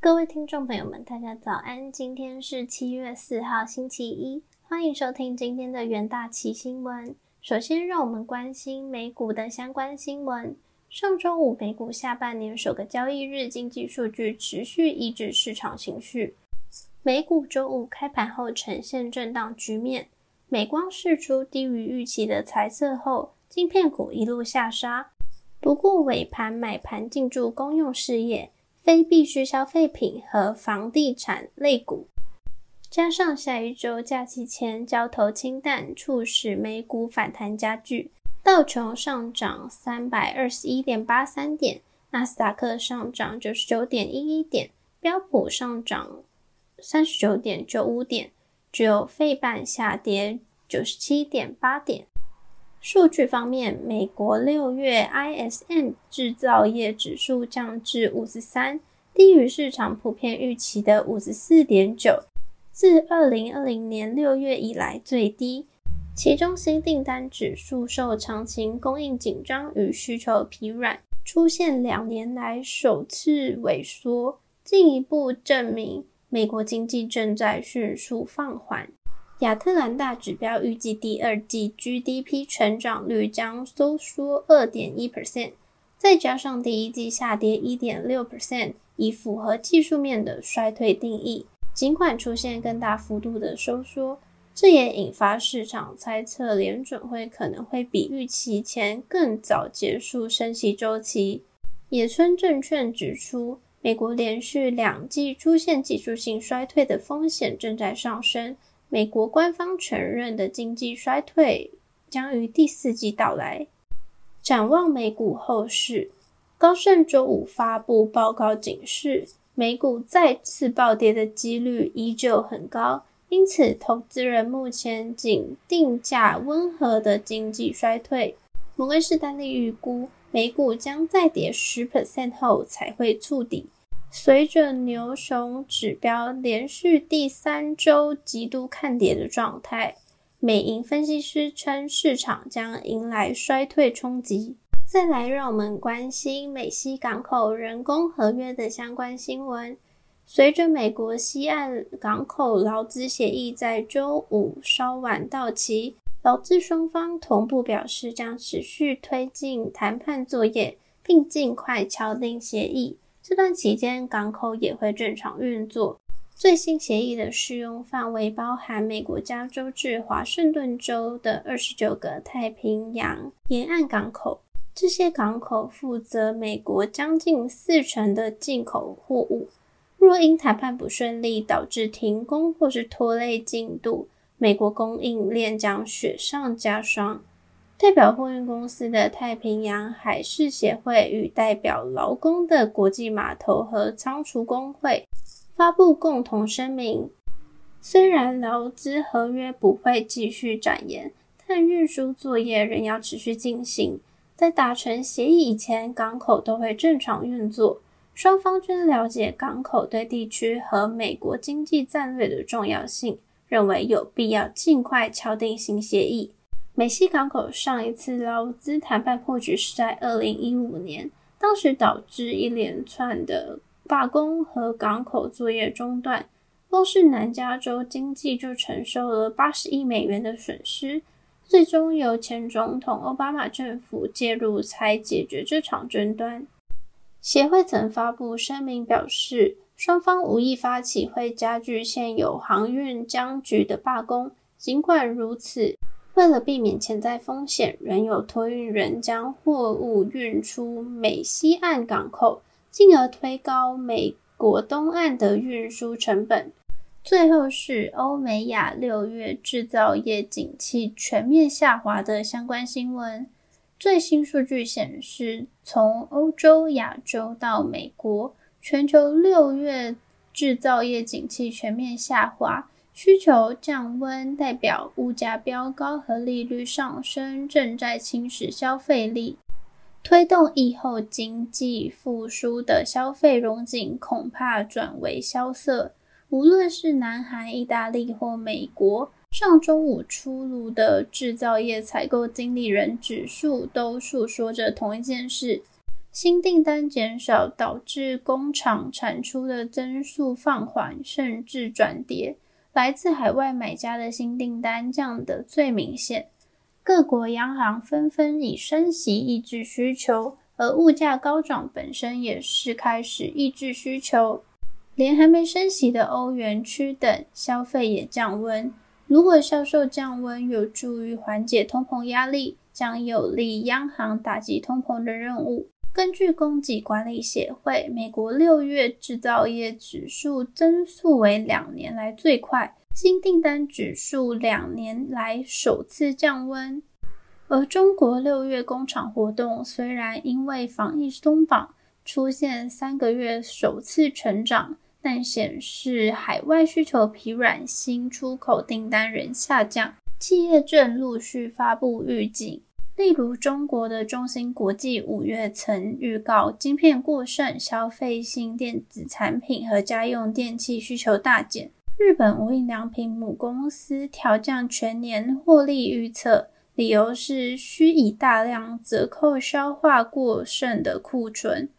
各位听众朋友们，大家早安！今天是七月四号，星期一，欢迎收听今天的元大旗新闻。首先，让我们关心美股的相关新闻。上周五，美股下半年首个交易日经济数据持续抑制市场情绪。美股周五开盘后呈现震荡局面，美光释出低于预期的财测后，晶片股一路下杀。不过尾盘买盘进驻公用事业。非必需消费品和房地产类股，加上下一周假期前交投清淡，促使美股反弹加剧。道琼上涨三百二十一点八三点，纳斯达克上涨九十九点一一点，标普上涨三十九点九五点，只有费半下跌九十七点八点。数据方面，美国六月 ISM 制造业指数降至五十三，低于市场普遍预期的五十四点九，自二零二零年六月以来最低。其中新订单指数受长期供应紧张与需求疲软，出现两年来首次萎缩，进一步证明美国经济正在迅速放缓。亚特兰大指标预计第二季 GDP 成长率将收缩二点一 percent，再加上第一季下跌一点六 percent，以符合技术面的衰退定义。尽管出现更大幅度的收缩，这也引发市场猜测联准会可能会比预期前更早结束升息周期。野村证券指出，美国连续两季出现技术性衰退的风险正在上升。美国官方承认的经济衰退将于第四季到来。展望美股后市，高盛周五发布报告警示，美股再次暴跌的几率依旧很高，因此投资人目前仅定价温和的经济衰退。摩根士丹利预估，美股将再跌十 percent 后才会触底。随着牛熊指标连续第三周极度看跌的状态，美银分析师称市场将迎来衰退冲击。再来，让我们关心美西港口人工合约的相关新闻。随着美国西岸港口劳资协议在周五稍晚到期，劳资双方同步表示将持续推进谈判作业，并尽快敲定协议。这段期间，港口也会正常运作。最新协议的适用范围包含美国加州至华盛顿州的二十九个太平洋沿岸港口。这些港口负责美国将近四成的进口货物。若因谈判不顺利导致停工或是拖累进度，美国供应链将雪上加霜。代表货运公司的太平洋海事协会与代表劳工的国际码头和仓储工会发布共同声明：虽然劳资合约不会继续展延，但运输作业仍要持续进行。在达成协议以前，港口都会正常运作。双方均了解港口对地区和美国经济战略的重要性，认为有必要尽快敲定新协议。美西港口上一次劳资谈判破局是在二零一五年，当时导致一连串的罢工和港口作业中断，光是南加州经济就承受了八十亿美元的损失。最终由前总统奥巴马政府介入才解决这场争端。协会曾发布声明表示，双方无意发起会加剧现有航运僵局的罢工。尽管如此。为了避免潜在风险，仍有托运人将货物运出美西岸港口，进而推高美国东岸的运输成本。最后是欧美亚六月制造业景气全面下滑的相关新闻。最新数据显示，从欧洲、亚洲到美国，全球六月制造业景气全面下滑。需求降温代表物价飙高和利率上升正在侵蚀消费力，推动疫后经济复苏的消费融景恐怕转为萧瑟。无论是南韩、意大利或美国，上周五出炉的制造业采购经理人指数都诉说着同一件事：新订单减少导致工厂产出的增速放缓，甚至转跌。来自海外买家的新订单降得最明显。各国央行纷纷以升息抑制需求，而物价高涨本身也是开始抑制需求。连还没升息的欧元区等消费也降温。如果销售降温有助于缓解通膨压力，将有利央行打击通膨的任务。根据供给管理协会，美国六月制造业指数增速为两年来最快，新订单指数两年来首次降温。而中国六月工厂活动虽然因为防疫松绑，出现三个月首次成长。但显示海外需求疲软，新出口订单仍下降。企业正陆续发布预警，例如中国的中芯国际五月曾预告晶片过剩，消费性电子产品和家用电器需求大减。日本无印良品母公司调降全年获利预测，理由是需以大量折扣消化过剩的库存。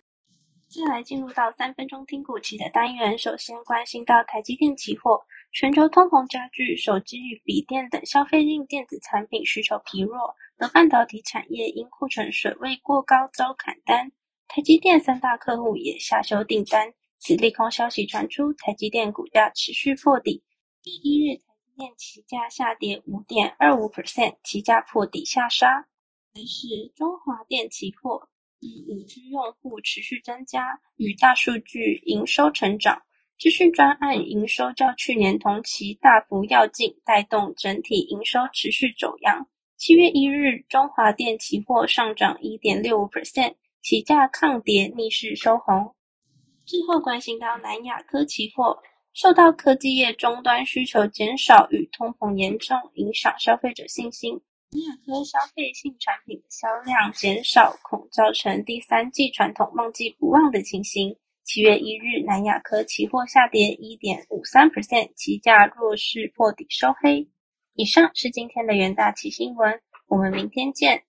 接下来进入到三分钟听股期的单元，首先关心到台积电期货，全球通膨加剧，手机与笔电等消费性电子产品需求疲弱，而半导体产业因库存水位过高遭砍单，台积电三大客户也下修订单，此利空消息传出，台积电股价持续破底，第一日台积电期价下跌五点二五 percent，期价破底下杀，还是中华电期货。五 G 用户持续增加，与大数据营收成长，资讯专案营收较去年同期大幅跃进，带动整体营收持续走扬。七月一日，中华电期货上涨一点六五 percent，起价抗跌逆势收红。最后关心到南亚科期货，受到科技业终端需求减少与通膨严重影响消费者信心。南亚科消费性产品的销量减少，恐造成第三季传统旺季不旺的情形。七月一日，南亚科期货下跌一点五三 percent，期价弱势破底收黑。以上是今天的元大奇新闻，我们明天见。